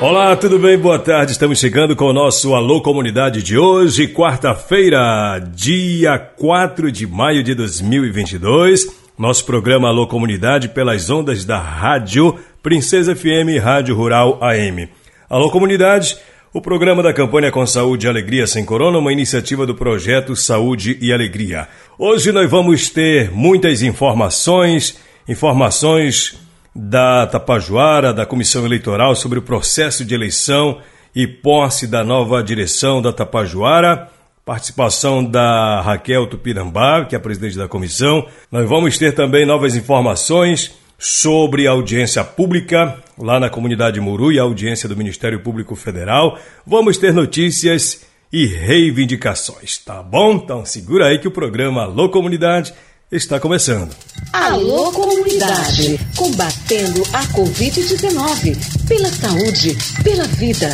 Olá, tudo bem? Boa tarde. Estamos chegando com o nosso Alô Comunidade de hoje, quarta-feira, dia 4 de maio de 2022. Nosso programa Alô Comunidade pelas ondas da Rádio Princesa FM Rádio Rural AM. Alô Comunidade, o programa da campanha Com Saúde e Alegria Sem Corona, uma iniciativa do projeto Saúde e Alegria. Hoje nós vamos ter muitas informações, informações da Tapajoara, da Comissão Eleitoral sobre o processo de eleição e posse da nova direção da Tapajoara. Participação da Raquel Tupinambá, que é a presidente da comissão. Nós vamos ter também novas informações sobre a audiência pública lá na comunidade Muru e a audiência do Ministério Público Federal. Vamos ter notícias e reivindicações, tá bom? Então segura aí que o programa Alô Comunidade está começando. Alô, comunidade! Combatendo a Covid-19. Pela saúde, pela vida.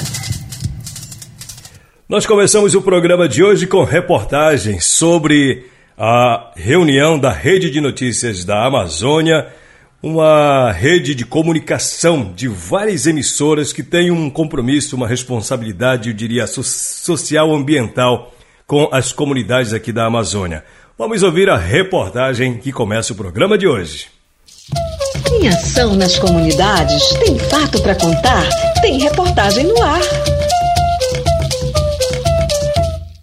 Nós começamos o programa de hoje com reportagens sobre a reunião da Rede de Notícias da Amazônia, uma rede de comunicação de várias emissoras que tem um compromisso, uma responsabilidade, eu diria, social ambiental com as comunidades aqui da Amazônia. Vamos ouvir a reportagem que começa o programa de hoje. Em ação nas comunidades, tem fato para contar, tem reportagem no ar.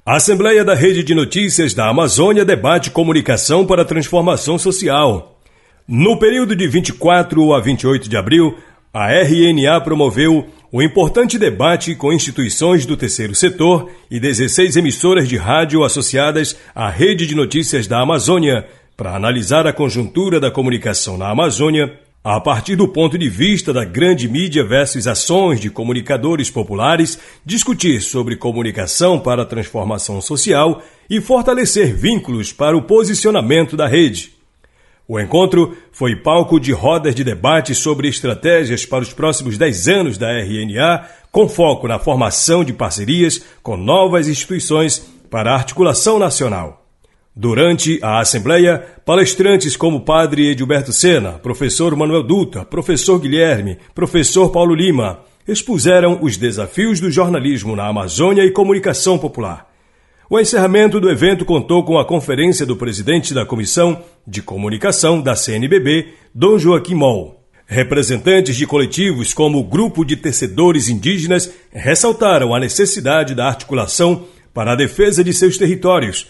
A Assembleia da Rede de Notícias da Amazônia debate comunicação para transformação social. No período de 24 a 28 de abril, a RNA promoveu o importante debate com instituições do terceiro setor e 16 emissoras de rádio associadas à Rede de Notícias da Amazônia para analisar a conjuntura da comunicação na Amazônia a partir do ponto de vista da grande mídia versus ações de comunicadores populares, discutir sobre comunicação para a transformação social e fortalecer vínculos para o posicionamento da rede. O encontro foi palco de rodas de debate sobre estratégias para os próximos 10 anos da RNA, com foco na formação de parcerias com novas instituições para a articulação nacional. Durante a Assembleia, palestrantes como padre Edilberto Sena, professor Manuel Dutra, professor Guilherme, professor Paulo Lima, expuseram os desafios do jornalismo na Amazônia e comunicação popular. O encerramento do evento contou com a conferência do presidente da Comissão de Comunicação da CNBB, Dom Joaquim Moll. Representantes de coletivos como o Grupo de Tecedores Indígenas ressaltaram a necessidade da articulação para a defesa de seus territórios,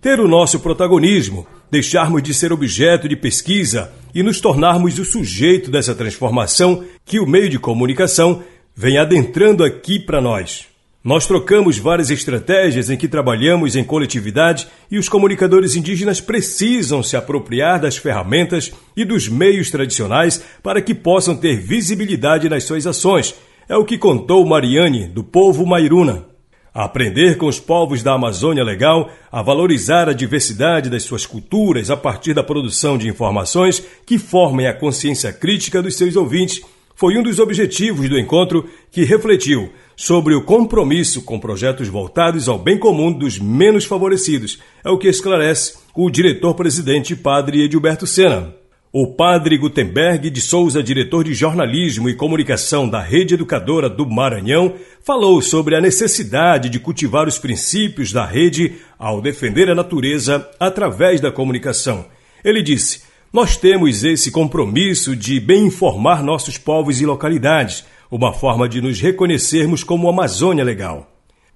ter o nosso protagonismo, deixarmos de ser objeto de pesquisa e nos tornarmos o sujeito dessa transformação que o meio de comunicação vem adentrando aqui para nós. Nós trocamos várias estratégias em que trabalhamos em coletividade e os comunicadores indígenas precisam se apropriar das ferramentas e dos meios tradicionais para que possam ter visibilidade nas suas ações. É o que contou Mariane, do povo Mairuna. Aprender com os povos da Amazônia Legal, a valorizar a diversidade das suas culturas a partir da produção de informações que formem a consciência crítica dos seus ouvintes, foi um dos objetivos do encontro que refletiu sobre o compromisso com projetos voltados ao bem comum dos menos favorecidos. É o que esclarece o diretor-presidente Padre Edilberto Sena. O padre Gutenberg de Souza, diretor de jornalismo e comunicação da Rede Educadora do Maranhão, falou sobre a necessidade de cultivar os princípios da rede ao defender a natureza através da comunicação. Ele disse: Nós temos esse compromisso de bem informar nossos povos e localidades uma forma de nos reconhecermos como Amazônia Legal.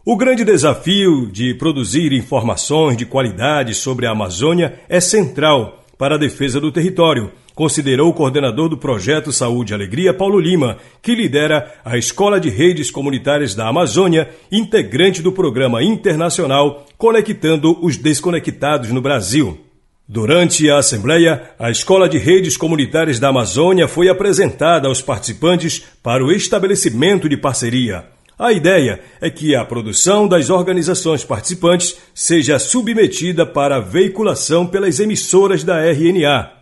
O grande desafio de produzir informações de qualidade sobre a Amazônia é central para a defesa do território, considerou o coordenador do projeto Saúde e Alegria, Paulo Lima, que lidera a Escola de Redes Comunitárias da Amazônia, integrante do programa internacional Conectando os Desconectados no Brasil. Durante a Assembleia, a Escola de Redes Comunitárias da Amazônia foi apresentada aos participantes para o estabelecimento de parceria. A ideia é que a produção das organizações participantes seja submetida para veiculação pelas emissoras da RNA.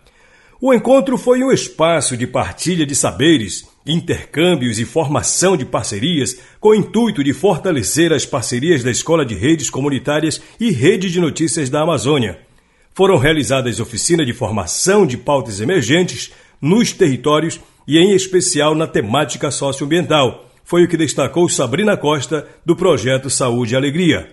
O encontro foi um espaço de partilha de saberes, intercâmbios e formação de parcerias com o intuito de fortalecer as parcerias da Escola de Redes Comunitárias e Rede de Notícias da Amazônia foram realizadas oficinas de formação de pautas emergentes nos territórios e, em especial, na temática socioambiental. Foi o que destacou Sabrina Costa, do projeto Saúde e Alegria.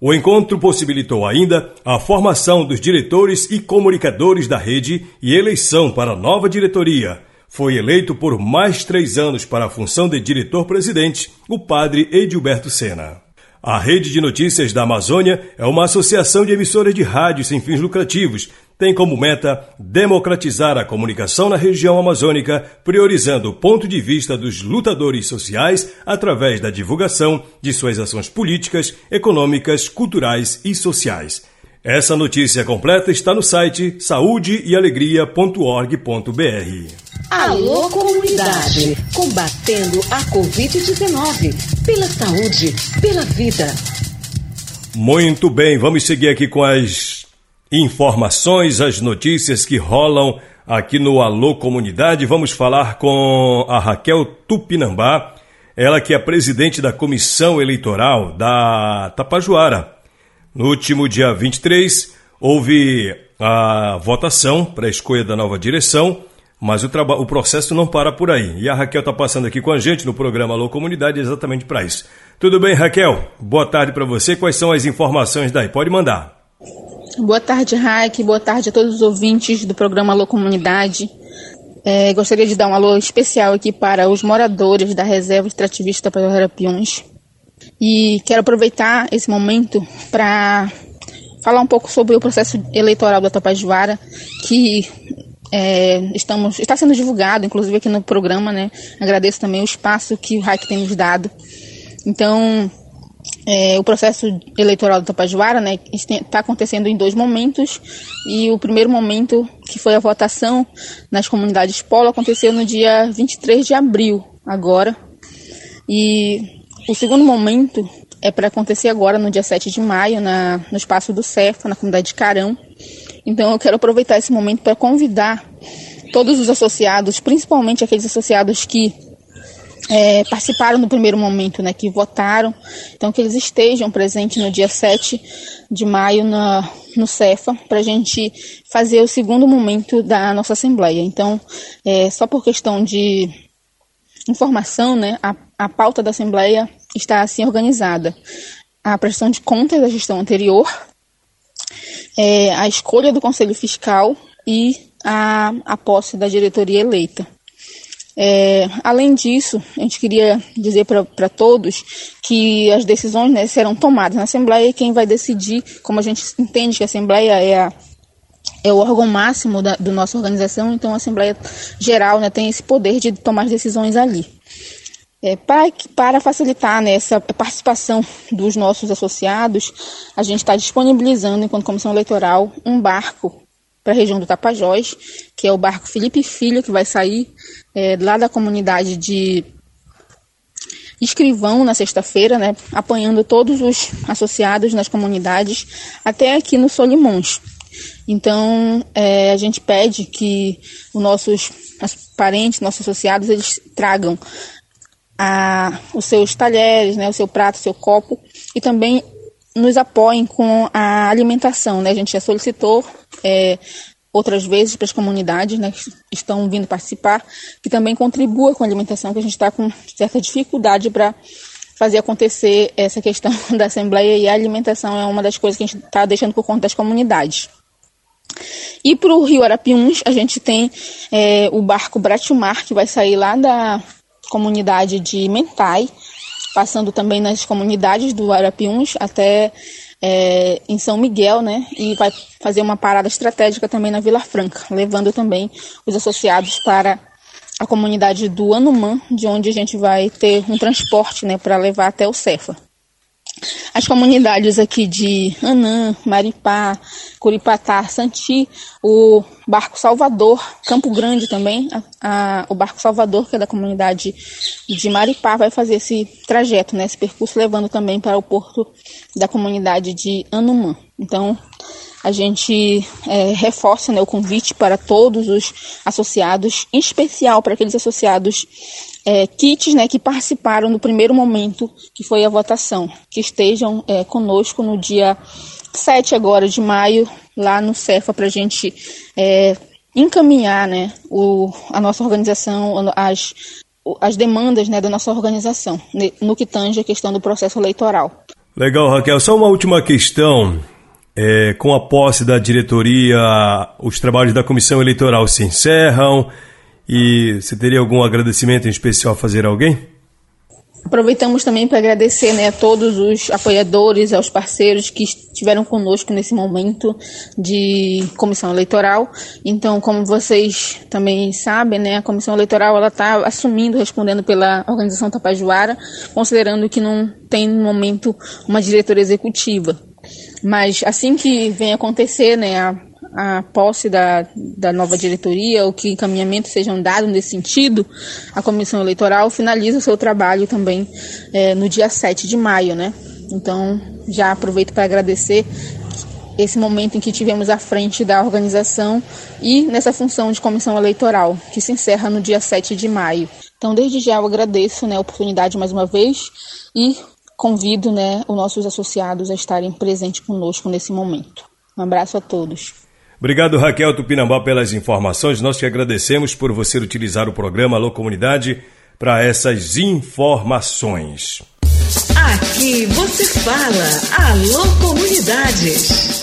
O encontro possibilitou ainda a formação dos diretores e comunicadores da rede e eleição para a nova diretoria. Foi eleito por mais três anos para a função de diretor-presidente o padre Edilberto Sena. A Rede de Notícias da Amazônia é uma associação de emissoras de rádio sem fins lucrativos. Tem como meta democratizar a comunicação na região amazônica, priorizando o ponto de vista dos lutadores sociais através da divulgação de suas ações políticas, econômicas, culturais e sociais. Essa notícia completa está no site saudeealegria.org.br. Alô Comunidade, combatendo a Covid-19, pela saúde, pela vida. Muito bem, vamos seguir aqui com as informações, as notícias que rolam aqui no Alô Comunidade. Vamos falar com a Raquel Tupinambá, ela que é presidente da Comissão Eleitoral da Tapajuara. No último dia 23, houve a votação para a escolha da nova direção, mas o, o processo não para por aí. E a Raquel está passando aqui com a gente no programa Alô Comunidade exatamente para isso. Tudo bem, Raquel? Boa tarde para você. Quais são as informações daí? Pode mandar. Boa tarde, Raik. Boa tarde a todos os ouvintes do programa Alô Comunidade. É, gostaria de dar um alô especial aqui para os moradores da reserva extrativista para Arapiões, e quero aproveitar esse momento para falar um pouco sobre o processo eleitoral da Tapajuara, que é, estamos, está sendo divulgado, inclusive aqui no programa, né? Agradeço também o espaço que o RAIC tem nos dado. Então, é, o processo eleitoral do Tapajuara né, está acontecendo em dois momentos e o primeiro momento, que foi a votação nas comunidades polo, aconteceu no dia 23 de abril, agora. E o segundo momento é para acontecer agora, no dia 7 de maio, na, no espaço do CEFA, na comunidade de Carão. Então eu quero aproveitar esse momento para convidar todos os associados, principalmente aqueles associados que é, participaram no primeiro momento, né, que votaram, então que eles estejam presentes no dia 7 de maio na, no CEFA, para a gente fazer o segundo momento da nossa Assembleia. Então, é, só por questão de informação, né, a, a pauta da Assembleia está assim organizada. A prestação de contas da gestão anterior, é, a escolha do Conselho Fiscal e a, a posse da diretoria eleita. É, além disso, a gente queria dizer para todos que as decisões né, serão tomadas na Assembleia e quem vai decidir, como a gente entende que a Assembleia é a é o órgão máximo da do nossa organização, então a Assembleia Geral né, tem esse poder de tomar decisões ali. É, para, para facilitar né, essa participação dos nossos associados, a gente está disponibilizando, enquanto comissão eleitoral, um barco para a região do Tapajós, que é o barco Felipe Filho, que vai sair é, lá da comunidade de Escrivão na sexta-feira, né, apanhando todos os associados nas comunidades até aqui no Solimões. Então, é, a gente pede que os nossos parentes, nossos associados, eles tragam a, os seus talheres, né, o seu prato, o seu copo, e também nos apoiem com a alimentação. Né? A gente já solicitou é, outras vezes para as comunidades né, que estão vindo participar, que também contribua com a alimentação, que a gente está com certa dificuldade para fazer acontecer essa questão da Assembleia e a alimentação é uma das coisas que a gente está deixando por conta das comunidades. E para o Rio Arapiuns, a gente tem é, o barco Bratimar, que vai sair lá da comunidade de Mentai, passando também nas comunidades do Arapiuns até é, em São Miguel, né? E vai fazer uma parada estratégica também na Vila Franca, levando também os associados para a comunidade do Anumã, de onde a gente vai ter um transporte, né, para levar até o Cefa. As comunidades aqui de Anã, Maripá, Curipatá, Santi, o Barco Salvador, Campo Grande também, a, a, o Barco Salvador, que é da comunidade de Maripá, vai fazer esse trajeto, né, esse percurso, levando também para o porto da comunidade de Anumã. Então, a gente é, reforça né, o convite para todos os associados, em especial para aqueles associados é, kits né, que participaram no primeiro momento que foi a votação, que estejam é, conosco no dia 7 agora de maio, lá no CEFA, para a gente é, encaminhar né, o, a nossa organização, as, as demandas né, da nossa organização, no que tange a questão do processo eleitoral. Legal, Raquel. Só uma última questão. É, com a posse da diretoria, os trabalhos da comissão eleitoral se encerram. E você teria algum agradecimento em especial a fazer a alguém? Aproveitamos também para agradecer né, a todos os apoiadores, aos parceiros que estiveram conosco nesse momento de comissão eleitoral. Então, como vocês também sabem, né, a comissão eleitoral ela está assumindo, respondendo pela organização Tapajuara, considerando que não tem no momento uma diretoria executiva. Mas assim que vem acontecer, né, a a posse da, da nova diretoria ou que encaminhamentos sejam dados nesse sentido, a comissão eleitoral finaliza o seu trabalho também é, no dia 7 de maio, né? Então, já aproveito para agradecer esse momento em que tivemos à frente da organização e nessa função de comissão eleitoral, que se encerra no dia 7 de maio. Então, desde já eu agradeço né, a oportunidade mais uma vez e convido né, os nossos associados a estarem presentes conosco nesse momento. Um abraço a todos. Obrigado, Raquel Tupinambá, pelas informações. Nós te agradecemos por você utilizar o programa Alô Comunidade para essas informações. Aqui você fala Alô Comunidades.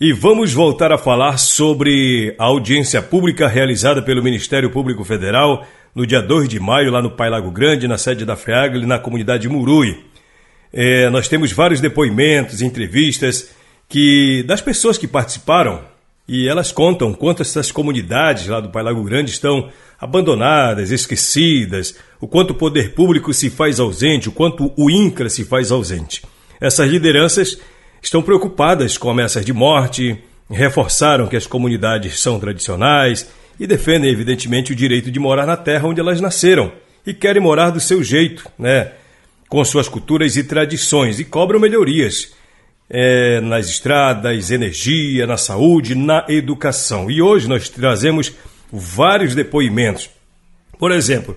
E vamos voltar a falar sobre a audiência pública realizada pelo Ministério Público Federal no dia 2 de maio, lá no Pai Lago Grande, na sede da FEAGLE, na comunidade Murui. É, nós temos vários depoimentos, entrevistas que das pessoas que participaram e elas contam quanto essas comunidades lá do Pai Lago Grande estão abandonadas, esquecidas, o quanto o poder público se faz ausente, o quanto o INCRA se faz ausente. Essas lideranças estão preocupadas com ameaças de morte, reforçaram que as comunidades são tradicionais e defendem, evidentemente, o direito de morar na terra onde elas nasceram e querem morar do seu jeito, né? com suas culturas e tradições e cobram melhorias é, nas estradas, energia, na saúde, na educação. E hoje nós trazemos vários depoimentos. Por exemplo,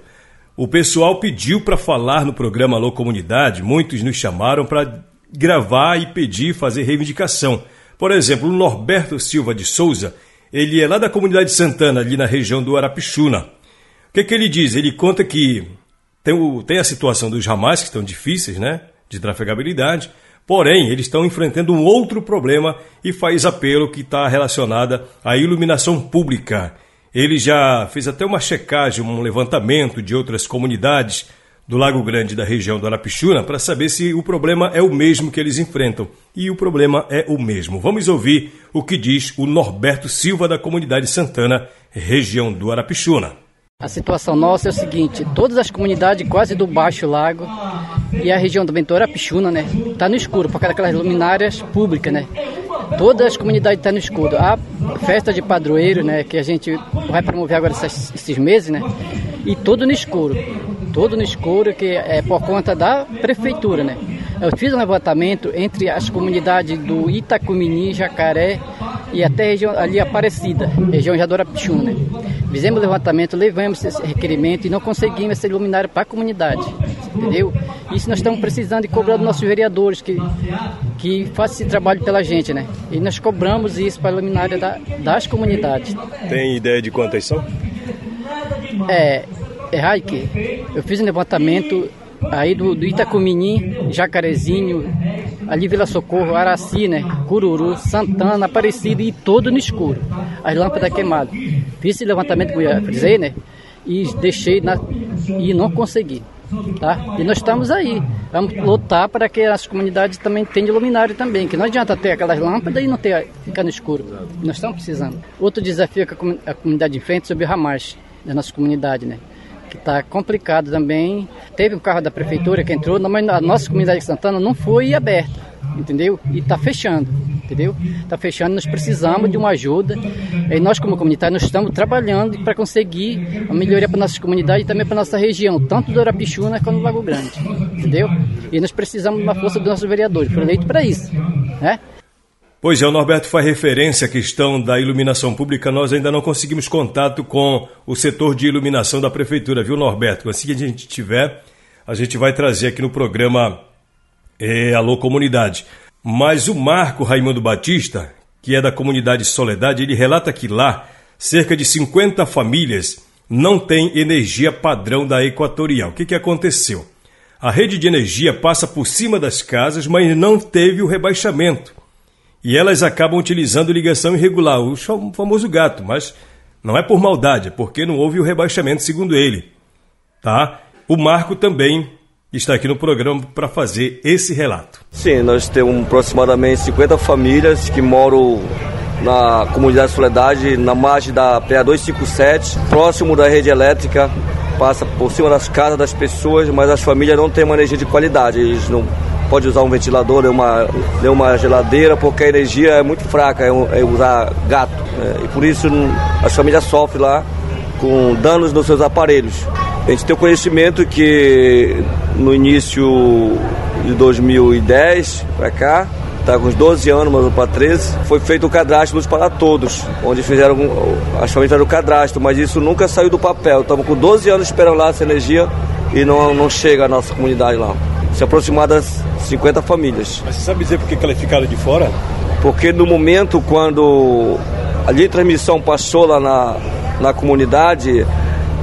o pessoal pediu para falar no programa Alô Comunidade, muitos nos chamaram para gravar e pedir, fazer reivindicação. Por exemplo, o Norberto Silva de Souza, ele é lá da comunidade Santana, ali na região do Arapixuna. O que, que ele diz? Ele conta que tem, o, tem a situação dos ramais, que estão difíceis, né? De trafegabilidade. Porém, eles estão enfrentando um outro problema e faz apelo que está relacionada à iluminação pública. Ele já fez até uma checagem, um levantamento de outras comunidades do Lago Grande da região do Arapixuna para saber se o problema é o mesmo que eles enfrentam. E o problema é o mesmo. Vamos ouvir o que diz o Norberto Silva da comunidade Santana, região do Arapixuna. A situação nossa é o seguinte, todas as comunidades quase do Baixo Lago e a região do Ventura Pichuna, né, tá no escuro, por causa daquelas luminárias públicas, né. Todas as comunidades estão tá no escuro. A festa de padroeiro, né, que a gente vai promover agora esses, esses meses, né, e tudo no escuro. Todo no escuro, que é por conta da prefeitura, né. Eu fiz um levantamento entre as comunidades do Itacumini, Jacaré e até a região ali Aparecida, região Jadora Pichuna, né. Fizemos levantamento, levamos esse requerimento e não conseguimos esse luminário para a comunidade, entendeu? Isso nós estamos precisando de cobrar dos nossos vereadores que, que façam esse trabalho pela gente, né? E nós cobramos isso para a luminária da, das comunidades. Tem ideia de quantas são? É, é Raik, eu fiz um levantamento aí do, do Itacumini, Jacarezinho, ali Vila Socorro, Araci, né? Cururu, Santana, Aparecida e todo no escuro. As lâmpadas queimadas. Fiz esse levantamento que eu frisei, né? E deixei na... e não consegui. Tá? E nós estamos aí. Vamos lutar para que as comunidades também tenham luminário também, que não adianta ter aquelas lâmpadas e não ter, ficar no escuro. Nós estamos precisando. Outro desafio que a comunidade enfrenta sobre o ramais da nossa comunidade, né? Que está complicado também. Teve um carro da prefeitura que entrou, mas a nossa comunidade de Santana não foi aberta, entendeu? E está fechando, entendeu? Está fechando, nós precisamos de uma ajuda. E nós, como comunidade, nós estamos trabalhando para conseguir a melhoria para nossa comunidade e também para nossa região, tanto do Arapixuna quanto do Lago Grande, entendeu? E nós precisamos de uma força dos nossos vereadores, foi eleito para isso, né? Pois é, o Norberto faz referência à questão da iluminação pública. Nós ainda não conseguimos contato com o setor de iluminação da prefeitura, viu, Norberto? Assim que a gente tiver, a gente vai trazer aqui no programa é, Alô Comunidade. Mas o Marco Raimundo Batista, que é da comunidade Soledade, ele relata que lá cerca de 50 famílias não têm energia padrão da Equatorial. O que, que aconteceu? A rede de energia passa por cima das casas, mas não teve o rebaixamento e elas acabam utilizando ligação irregular, o famoso gato, mas não é por maldade, é porque não houve o rebaixamento, segundo ele. Tá? O Marco também está aqui no programa para fazer esse relato. Sim, nós temos aproximadamente 50 famílias que moram na comunidade Soledade, na margem da PA 257, próximo da rede elétrica, passa por cima das casas das pessoas, mas as famílias não têm uma energia de qualidade, eles não pode usar um ventilador, nem uma, nem uma geladeira, porque a energia é muito fraca, é, é usar gato. Né? E por isso as famílias sofrem lá com danos nos seus aparelhos. A gente tem o conhecimento que no início de 2010 para cá, está com uns 12 anos, mas para 13, foi feito o cadastro para Todos, onde fizeram, as famílias fizeram o cadastro, mas isso nunca saiu do papel. Estamos com 12 anos esperando lá essa energia e não, não chega à nossa comunidade lá. Se aproximar das 50 famílias. Mas você sabe dizer por que elas ficaram de fora? Porque no momento quando a linha de transmissão passou lá na, na comunidade,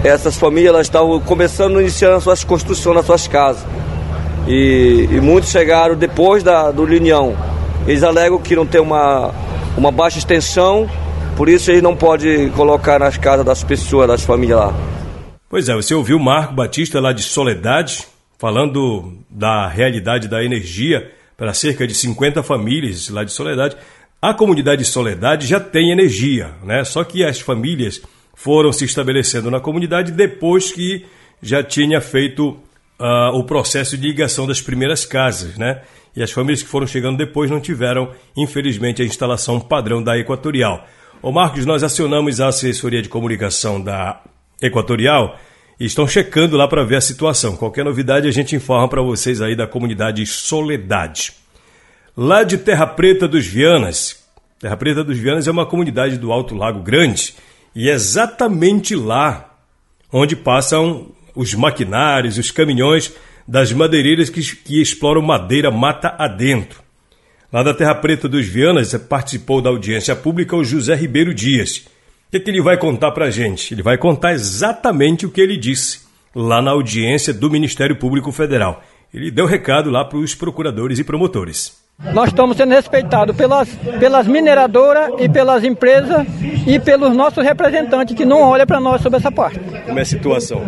essas famílias elas estavam começando a iniciar as suas construções nas suas casas. E, e muitos chegaram depois da, do linhão. Eles alegam que não tem uma, uma baixa extensão, por isso eles não podem colocar nas casas das pessoas, das famílias lá. Pois é, você ouviu o Marco Batista lá de Soledade, falando da realidade da energia para cerca de 50 famílias lá de Soledade. A comunidade de Soledade já tem energia, né? Só que as famílias foram se estabelecendo na comunidade depois que já tinha feito uh, o processo de ligação das primeiras casas, né? E as famílias que foram chegando depois não tiveram, infelizmente, a instalação padrão da Equatorial. Ô Marcos, nós acionamos a assessoria de comunicação da Equatorial e estão checando lá para ver a situação. Qualquer novidade a gente informa para vocês aí da comunidade Soledade. Lá de Terra Preta dos Vianas. Terra Preta dos Vianas é uma comunidade do Alto Lago Grande e é exatamente lá onde passam os maquinários, os caminhões das madeireiras que, que exploram madeira mata adentro. Lá da Terra Preta dos Vianas participou da audiência pública o José Ribeiro Dias o que, que ele vai contar para a gente? Ele vai contar exatamente o que ele disse lá na audiência do Ministério Público Federal. Ele deu recado lá para os procuradores e promotores. Nós estamos sendo respeitados pelas, pelas mineradoras e pelas empresas e pelos nossos representantes que não olham para nós sobre essa parte. Como é a situação?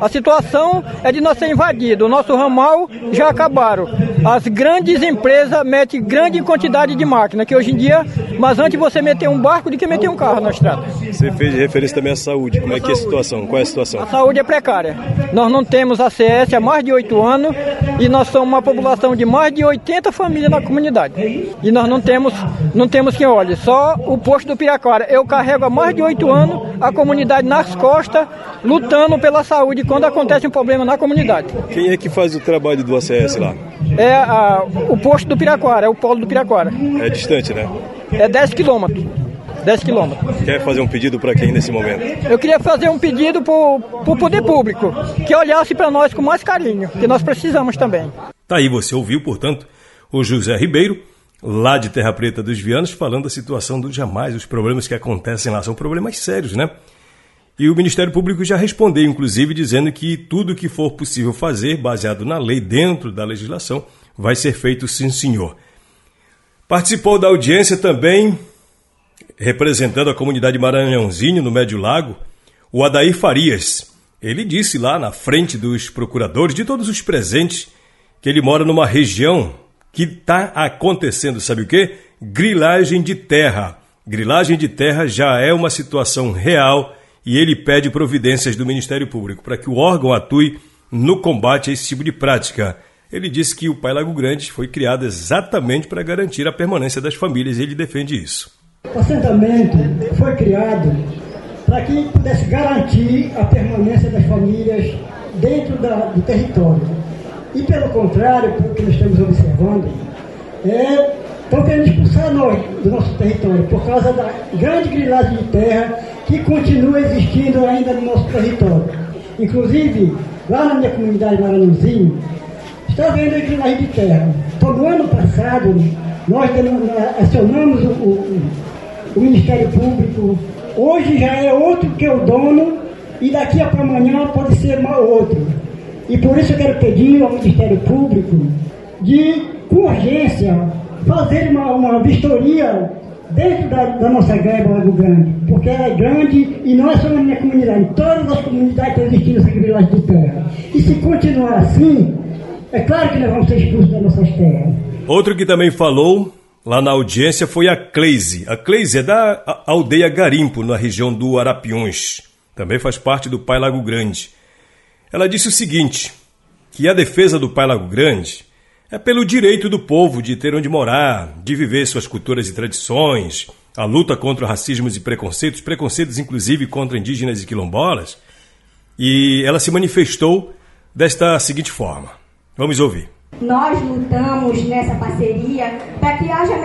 A situação é de nós ser invadido. O nosso ramal já acabaram. As grandes empresas metem grande quantidade de máquina, que hoje em dia, mas antes você meter um barco do que meter um carro na estrada. Você fez referência também à saúde. Como é que é a situação? Qual é a situação? A saúde é precária. Nós não temos ACS há mais de oito anos e nós somos uma população de mais de 80 famílias na comunidade. E nós não temos, não temos quem olhe, só o posto do Piraquara. Eu carrego há mais de oito anos a comunidade nas costas, lutando pela saúde quando acontece um problema na comunidade. Quem é que faz o trabalho do ACS lá? É a, o posto do Piraquara, é o polo do Piraquara. É distante, né? É 10 quilômetros. 10 quilômetros. Quer fazer um pedido para quem nesse momento? Eu queria fazer um pedido para o poder público, que olhasse para nós com mais carinho, que nós precisamos também. Tá aí, você ouviu, portanto, o José Ribeiro, lá de Terra Preta dos Vianos, falando da situação do jamais, os problemas que acontecem lá são problemas sérios, né? E o Ministério Público já respondeu, inclusive, dizendo que tudo que for possível fazer, baseado na lei, dentro da legislação, vai ser feito sim, senhor. Participou da audiência também, representando a comunidade Maranhãozinho, no Médio Lago, o Adair Farias. Ele disse lá na frente dos procuradores, de todos os presentes, que ele mora numa região que está acontecendo, sabe o quê? Grilagem de terra. Grilagem de terra já é uma situação real e ele pede providências do Ministério Público para que o órgão atue no combate a esse tipo de prática. Ele disse que o Pai Lago Grande foi criado exatamente para garantir a permanência das famílias e ele defende isso. O assentamento foi criado para que pudesse garantir a permanência das famílias dentro da, do território. E pelo contrário, pelo que nós estamos observando, é, estão querendo expulsar nós do nosso território por causa da grande grilagem de terra que continua existindo ainda no nosso território. Inclusive, lá na minha comunidade Maranhãozinho, está havendo a grilagem de terra. Então, no ano passado, nós acionamos o, o, o Ministério Público, hoje já é outro que é o dono, e daqui a para amanhã pode ser outro. E por isso eu quero pedir ao Ministério Público de, com urgência, fazer uma, uma vistoria dentro da, da nossa greve Lago Grande, porque ela é grande e não é só na minha comunidade, todas as comunidades estão existindo essa grilagem de terra. E se continuar assim, é claro que nós vamos ser expulsos das nossas terras. Outro que também falou lá na audiência foi a Cleise. A Cleise é da aldeia Garimpo, na região do Arapiuns. Também faz parte do Pai Lago Grande. Ela disse o seguinte: que a defesa do Pai Lago Grande é pelo direito do povo de ter onde morar, de viver suas culturas e tradições, a luta contra racismos e preconceitos, preconceitos inclusive contra indígenas e quilombolas. E ela se manifestou desta seguinte forma. Vamos ouvir. Nós lutamos nessa parceria para que haja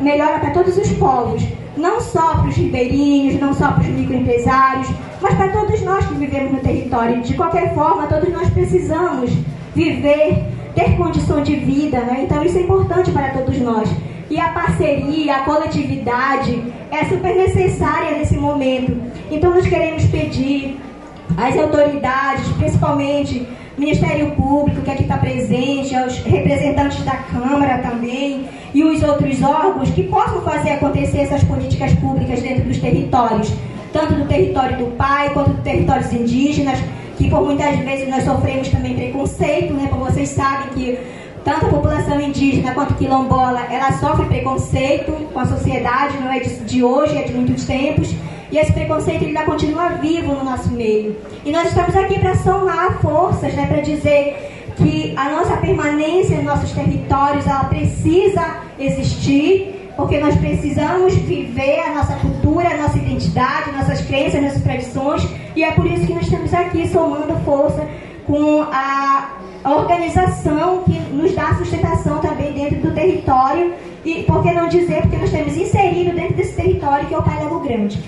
melhora para todos os povos, não só para os ribeirinhos, não só para os microempresários, mas para todos nós que vivemos no território. De qualquer forma, todos nós precisamos viver ter condição de vida, né? Então isso é importante para todos nós. E a parceria, a coletividade é super necessária nesse momento. Então nós queremos pedir às autoridades, principalmente Ministério Público, que aqui está presente, aos representantes da Câmara também, e os outros órgãos que possam fazer acontecer essas políticas públicas dentro dos territórios, tanto do território do pai quanto dos territórios indígenas, que por muitas vezes nós sofremos também preconceito, né? Vocês sabem que tanto a população indígena quanto quilombola, ela sofre preconceito com a sociedade, não é de hoje, é de muitos tempos. E esse preconceito ainda continua vivo no nosso meio. E nós estamos aqui para somar forças, né, para dizer que a nossa permanência em nossos territórios, ela precisa existir porque nós precisamos viver a nossa cultura, a nossa identidade, nossas crenças, nossas tradições, e é por isso que nós estamos aqui somando força com a organização que nos dá sustentação também dentro do território, e por que não dizer, porque nós temos inserido dentro desse território que é o Pai Lago Grande.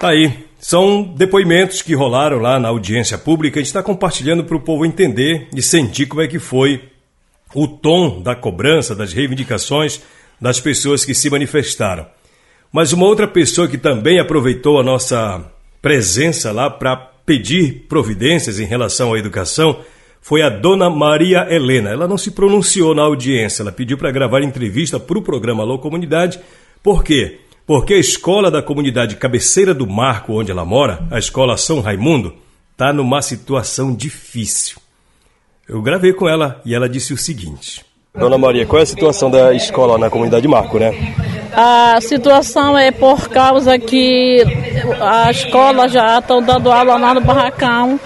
Tá aí. São depoimentos que rolaram lá na audiência pública. A gente está compartilhando para o povo entender e sentir como é que foi o tom da cobrança, das reivindicações das pessoas que se manifestaram. Mas uma outra pessoa que também aproveitou a nossa presença lá para pedir providências em relação à educação foi a dona Maria Helena. Ela não se pronunciou na audiência, ela pediu para gravar entrevista para o programa Alô Comunidade. Por quê? Porque a escola da comunidade cabeceira do Marco, onde ela mora, a escola São Raimundo, está numa situação difícil. Eu gravei com ela e ela disse o seguinte: Dona Maria, qual é a situação da escola na comunidade Marco, né? A situação é por causa que a escola já estão dando aula lá no barracão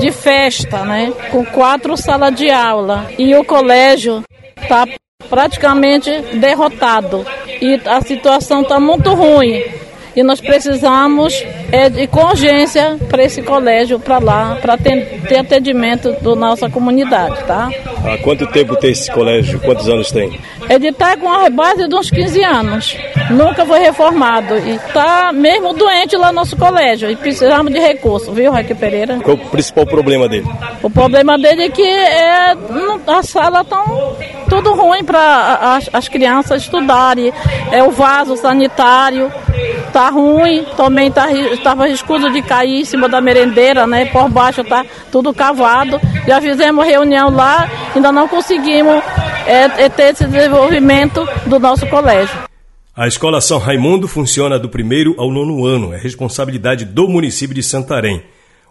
de festa, né? Com quatro salas de aula. E o colégio está praticamente derrotado. E a situação está muito ruim e nós precisamos é, de com urgência para esse colégio para lá, para ter, ter atendimento da nossa comunidade, tá? Há quanto tempo tem esse colégio? Quantos anos tem? Ele está com a base de uns 15 anos. Nunca foi reformado. E está mesmo doente lá no nosso colégio. E precisamos de recurso, viu, Raquel Pereira? Qual o principal problema dele? O problema dele é que é, a sala está tudo ruim para as, as crianças estudarem. É o vaso sanitário tá ruim, também tá, estava riscudo de cair em cima da merendeira, né? Por baixo tá tudo cavado. Já fizemos reunião lá, ainda não conseguimos é, é, ter esse desenvolvimento do nosso colégio. A Escola São Raimundo funciona do primeiro ao nono ano, é responsabilidade do município de Santarém.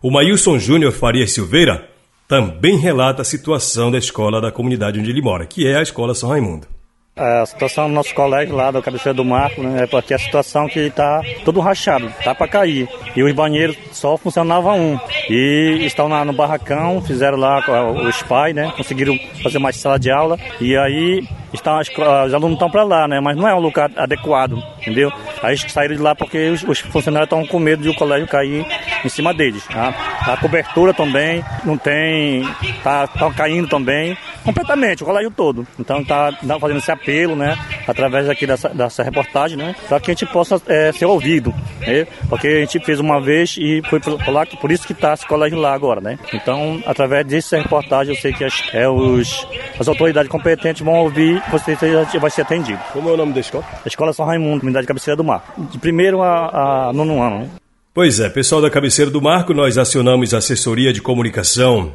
O Maílson Júnior Farias Silveira também relata a situação da escola da comunidade onde ele mora, que é a Escola São Raimundo. A situação do nosso colégio lá da cabeceira do Marco, né, é porque a situação que está todo rachado, tá para cair. E os banheiros só funcionava um. E estão lá no barracão, fizeram lá os pais, né, conseguiram fazer mais sala de aula. E aí estão, os alunos estão para lá, né, mas não é um lugar adequado, entendeu? Aí saíram de lá porque os, os funcionários estão com medo de o colégio cair em cima deles. Tá? A cobertura também não tem, tá, tá caindo também completamente, o colégio todo. Então está fazendo esse apelo, né, através aqui dessa, dessa reportagem, né, para que a gente possa é, ser ouvido, né, porque a gente fez uma vez e foi por, lá, por isso que está esse colégio lá agora, né. Então, através dessa reportagem, eu sei que as, é, os, as autoridades competentes vão ouvir, você vai ser atendido. Como é o nome da escola? A Escola São Raimundo, Comunidade Cabeceira do Mar, de primeiro a, a nono ano. Né? Pois é, pessoal da Cabeceira do Marco, nós acionamos a assessoria de comunicação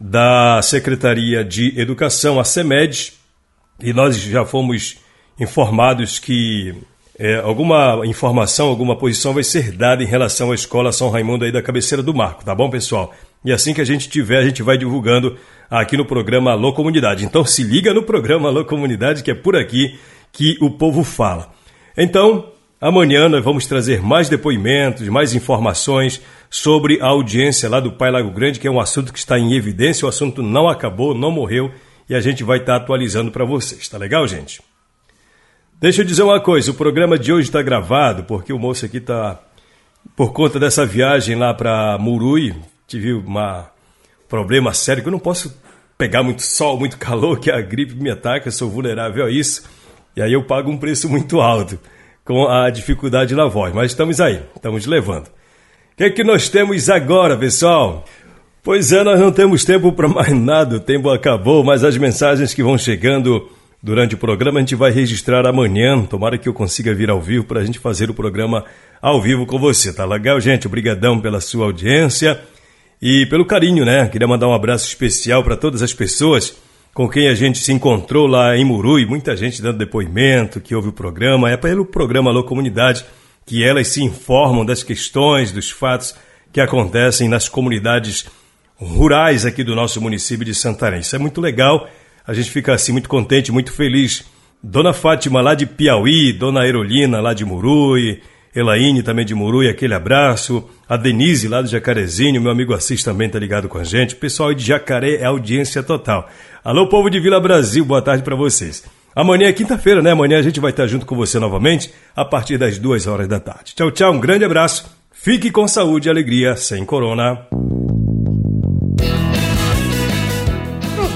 da Secretaria de Educação, a SEMED, e nós já fomos informados que é, alguma informação, alguma posição vai ser dada em relação à Escola São Raimundo aí da Cabeceira do Marco, tá bom, pessoal? E assim que a gente tiver, a gente vai divulgando aqui no programa Alô Comunidade. Então se liga no programa Alô Comunidade, que é por aqui que o povo fala. Então, Amanhã nós vamos trazer mais depoimentos, mais informações sobre a audiência lá do Pai Lago Grande, que é um assunto que está em evidência, o assunto não acabou, não morreu e a gente vai estar atualizando para vocês. Tá legal, gente? Deixa eu dizer uma coisa, o programa de hoje está gravado porque o moço aqui está por conta dessa viagem lá para Murui, tive um problema sério que eu não posso pegar muito sol, muito calor, que a gripe me ataca, sou vulnerável a isso. E aí eu pago um preço muito alto com a dificuldade na voz, mas estamos aí, estamos levando. O que é que nós temos agora, pessoal? Pois é, nós não temos tempo para mais nada, o tempo acabou, mas as mensagens que vão chegando durante o programa a gente vai registrar amanhã. Tomara que eu consiga vir ao vivo para a gente fazer o programa ao vivo com você. Tá legal, gente? Obrigadão pela sua audiência e pelo carinho, né? Queria mandar um abraço especial para todas as pessoas com quem a gente se encontrou lá em Murui, muita gente dando depoimento, que ouve o programa, é pelo programa Alô Comunidade que elas se informam das questões, dos fatos que acontecem nas comunidades rurais aqui do nosso município de Santarém. Isso é muito legal, a gente fica assim muito contente, muito feliz. Dona Fátima lá de Piauí, Dona Aerolina lá de Murui, Elaine também de Murui, aquele abraço. A Denise lá do Jacarezinho, meu amigo Assis também tá ligado com a gente. O pessoal de Jacaré é audiência total. Alô, povo de Vila Brasil, boa tarde para vocês. Amanhã é quinta-feira, né? Amanhã a gente vai estar junto com você novamente a partir das duas horas da tarde. Tchau, tchau, um grande abraço. Fique com saúde e alegria, sem corona.